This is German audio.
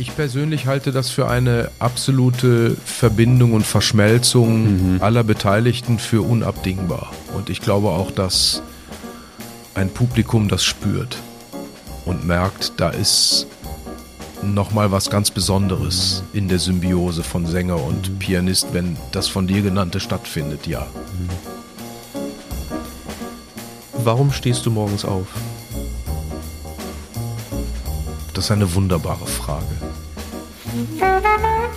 Ich persönlich halte das für eine absolute Verbindung und Verschmelzung Mhm. aller Beteiligten für unabdingbar. Und ich glaube auch, dass ein Publikum das spürt und merkt, da ist nochmal was ganz Besonderes in der Symbiose von Sänger und Pianist, wenn das von dir genannte stattfindet, ja. Warum stehst du morgens auf? Das ist eine wunderbare Frage. Musik